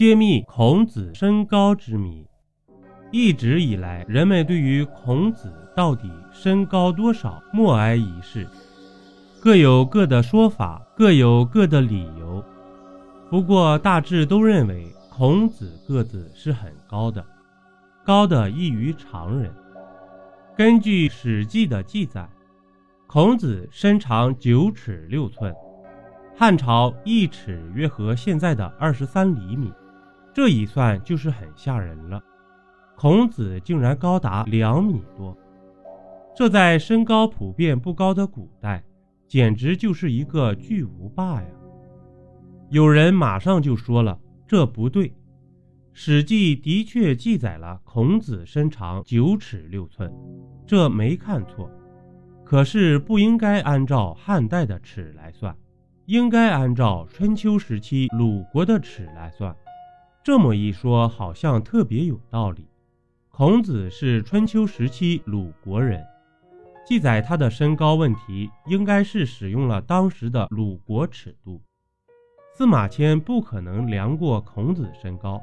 揭秘孔子身高之谜。一直以来，人们对于孔子到底身高多少默哀一事，各有各的说法，各有各的理由。不过大致都认为孔子个子是很高的，高的异于常人。根据《史记》的记载，孔子身长九尺六寸，汉朝一尺约合现在的二十三厘米，这一算就是很吓人了。孔子竟然高达两米多，这在身高普遍不高的古代，简直就是一个巨无霸呀！有人马上就说了，这不对，《史记》的确记载了孔子身长九尺六寸，这没看错。可是不应该按照汉代的尺来算，应该按照春秋时期鲁国的尺来算。这么一说，好像特别有道理。孔子是春秋时期鲁国人，记载他的身高问题，应该是使用了当时的鲁国尺度。司马迁不可能量过孔子身高，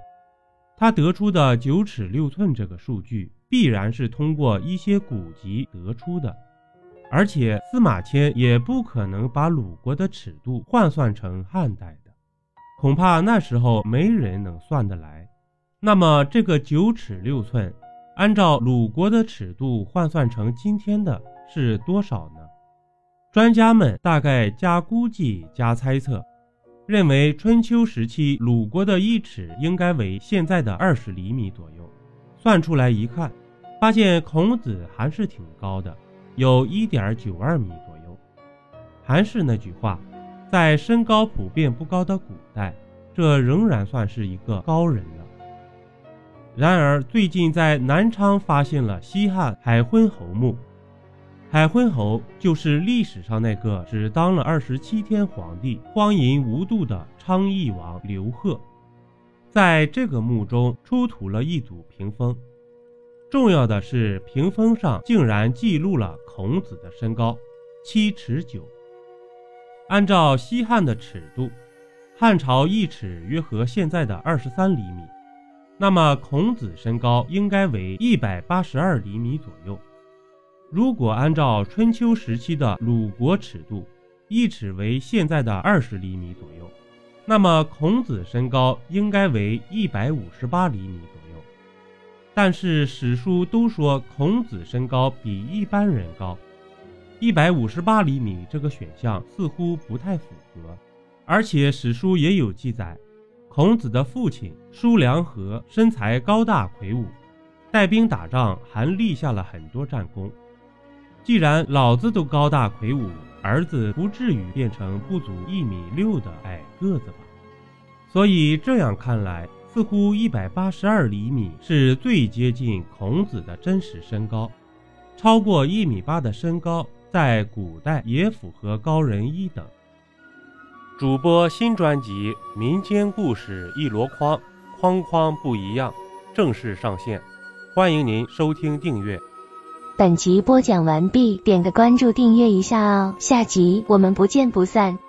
他得出的九尺六寸这个数据，必然是通过一些古籍得出的，而且司马迁也不可能把鲁国的尺度换算成汉代的，恐怕那时候没人能算得来。那么这个九尺六寸。按照鲁国的尺度换算成今天的是多少呢？专家们大概加估计加猜测，认为春秋时期鲁国的一尺应该为现在的二十厘米左右。算出来一看，发现孔子还是挺高的，有一点九二米左右。还是那句话，在身高普遍不高的古代，这仍然算是一个高人了。然而，最近在南昌发现了西汉海昏侯墓。海昏侯就是历史上那个只当了二十七天皇帝、荒淫无度的昌邑王刘贺。在这个墓中出土了一组屏风，重要的是屏风上竟然记录了孔子的身高七尺九。按照西汉的尺度，汉朝一尺约合现在的二十三厘米。那么孔子身高应该为一百八十二厘米左右。如果按照春秋时期的鲁国尺度，一尺为现在的二十厘米左右，那么孔子身高应该为一百五十八厘米左右。但是史书都说孔子身高比一般人高，一百五十八厘米这个选项似乎不太符合，而且史书也有记载。孔子的父亲叔梁纥身材高大魁梧，带兵打仗还立下了很多战功。既然老子都高大魁梧，儿子不至于变成不足一米六的矮个子吧？所以这样看来，似乎一百八十二厘米是最接近孔子的真实身高。超过一米八的身高，在古代也符合高人一等。主播新专辑《民间故事一箩筐》，筐筐不一样，正式上线，欢迎您收听订阅。本集播讲完毕，点个关注，订阅一下哦，下集我们不见不散。